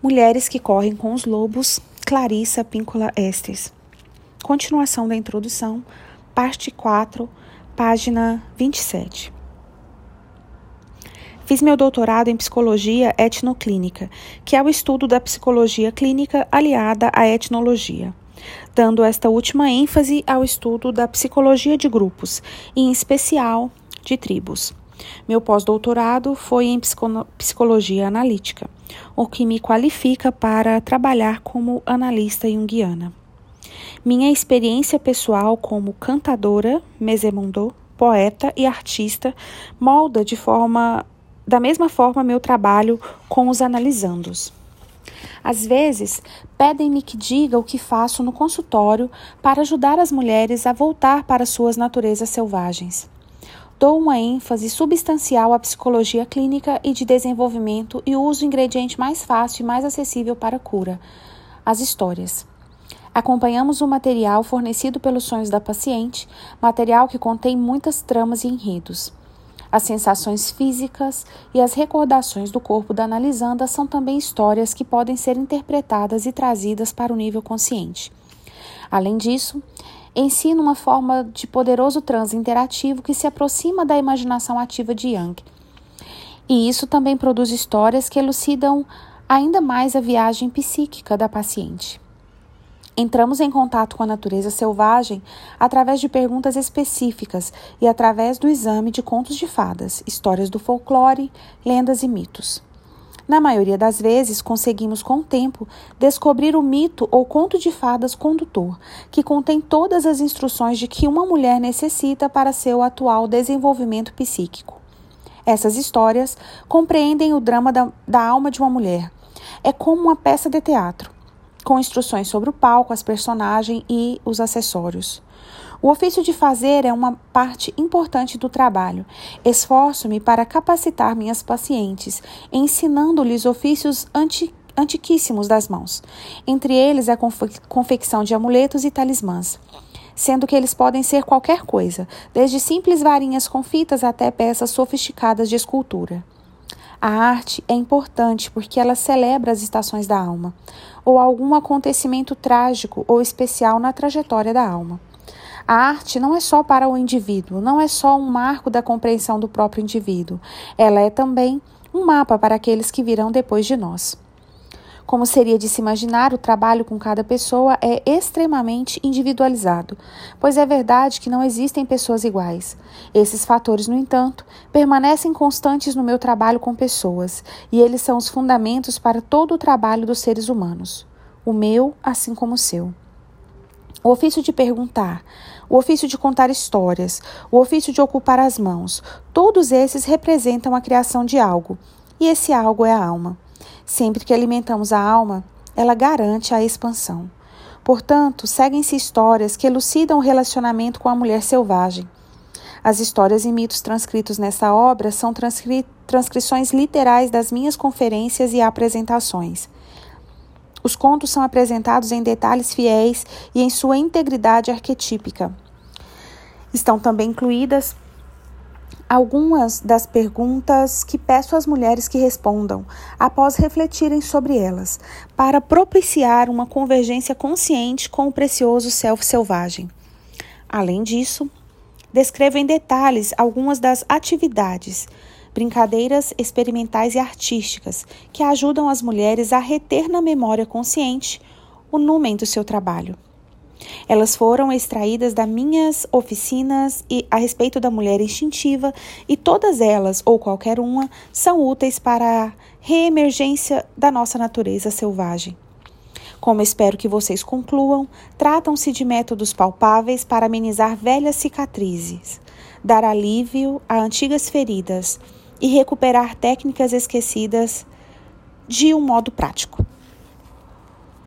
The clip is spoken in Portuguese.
Mulheres que correm com os lobos, Clarissa Píncola Estes. Continuação da introdução, parte 4, página 27. Fiz meu doutorado em psicologia etnoclínica, que é o estudo da psicologia clínica aliada à etnologia, dando esta última ênfase ao estudo da psicologia de grupos, e em especial de tribos. Meu pós-doutorado foi em psicologia analítica, o que me qualifica para trabalhar como analista junguiana. Minha experiência pessoal como cantadora, mesemundô, poeta e artista molda de forma da mesma forma meu trabalho com os analisandos. Às vezes, pedem-me que diga o que faço no consultório para ajudar as mulheres a voltar para suas naturezas selvagens dou uma ênfase substancial à psicologia clínica e de desenvolvimento e uso o ingrediente mais fácil e mais acessível para a cura: as histórias. Acompanhamos o material fornecido pelos sonhos da paciente, material que contém muitas tramas e enredos. As sensações físicas e as recordações do corpo da analisanda são também histórias que podem ser interpretadas e trazidas para o nível consciente. Além disso, ensina uma forma de poderoso transe interativo que se aproxima da imaginação ativa de Young. E isso também produz histórias que elucidam ainda mais a viagem psíquica da paciente. Entramos em contato com a natureza selvagem através de perguntas específicas e através do exame de contos de fadas, histórias do folclore, lendas e mitos. Na maioria das vezes, conseguimos com o tempo descobrir o mito ou conto de fadas condutor, que contém todas as instruções de que uma mulher necessita para seu atual desenvolvimento psíquico. Essas histórias compreendem o drama da, da alma de uma mulher. É como uma peça de teatro, com instruções sobre o palco, as personagens e os acessórios. O ofício de fazer é uma parte importante do trabalho. Esforço-me para capacitar minhas pacientes, ensinando-lhes ofícios anti antiquíssimos das mãos. Entre eles a confecção de amuletos e talismãs, sendo que eles podem ser qualquer coisa, desde simples varinhas com fitas até peças sofisticadas de escultura. A arte é importante porque ela celebra as estações da alma, ou algum acontecimento trágico ou especial na trajetória da alma. A arte não é só para o indivíduo, não é só um marco da compreensão do próprio indivíduo, ela é também um mapa para aqueles que virão depois de nós. Como seria de se imaginar, o trabalho com cada pessoa é extremamente individualizado, pois é verdade que não existem pessoas iguais. Esses fatores, no entanto, permanecem constantes no meu trabalho com pessoas, e eles são os fundamentos para todo o trabalho dos seres humanos, o meu assim como o seu. O ofício de perguntar, o ofício de contar histórias, o ofício de ocupar as mãos, todos esses representam a criação de algo, e esse algo é a alma. Sempre que alimentamos a alma, ela garante a expansão. Portanto, seguem-se histórias que elucidam o relacionamento com a mulher selvagem. As histórias e mitos transcritos nessa obra são transcri transcrições literais das minhas conferências e apresentações. Os contos são apresentados em detalhes fiéis e em sua integridade arquetípica. Estão também incluídas algumas das perguntas que peço às mulheres que respondam, após refletirem sobre elas, para propiciar uma convergência consciente com o precioso self selvagem. Além disso, descrevo em detalhes algumas das atividades brincadeiras experimentais e artísticas que ajudam as mulheres a reter na memória consciente o númen do seu trabalho. Elas foram extraídas das minhas oficinas e a respeito da mulher instintiva e todas elas, ou qualquer uma, são úteis para a reemergência da nossa natureza selvagem. Como espero que vocês concluam, tratam-se de métodos palpáveis para amenizar velhas cicatrizes, dar alívio a antigas feridas e recuperar técnicas esquecidas de um modo prático.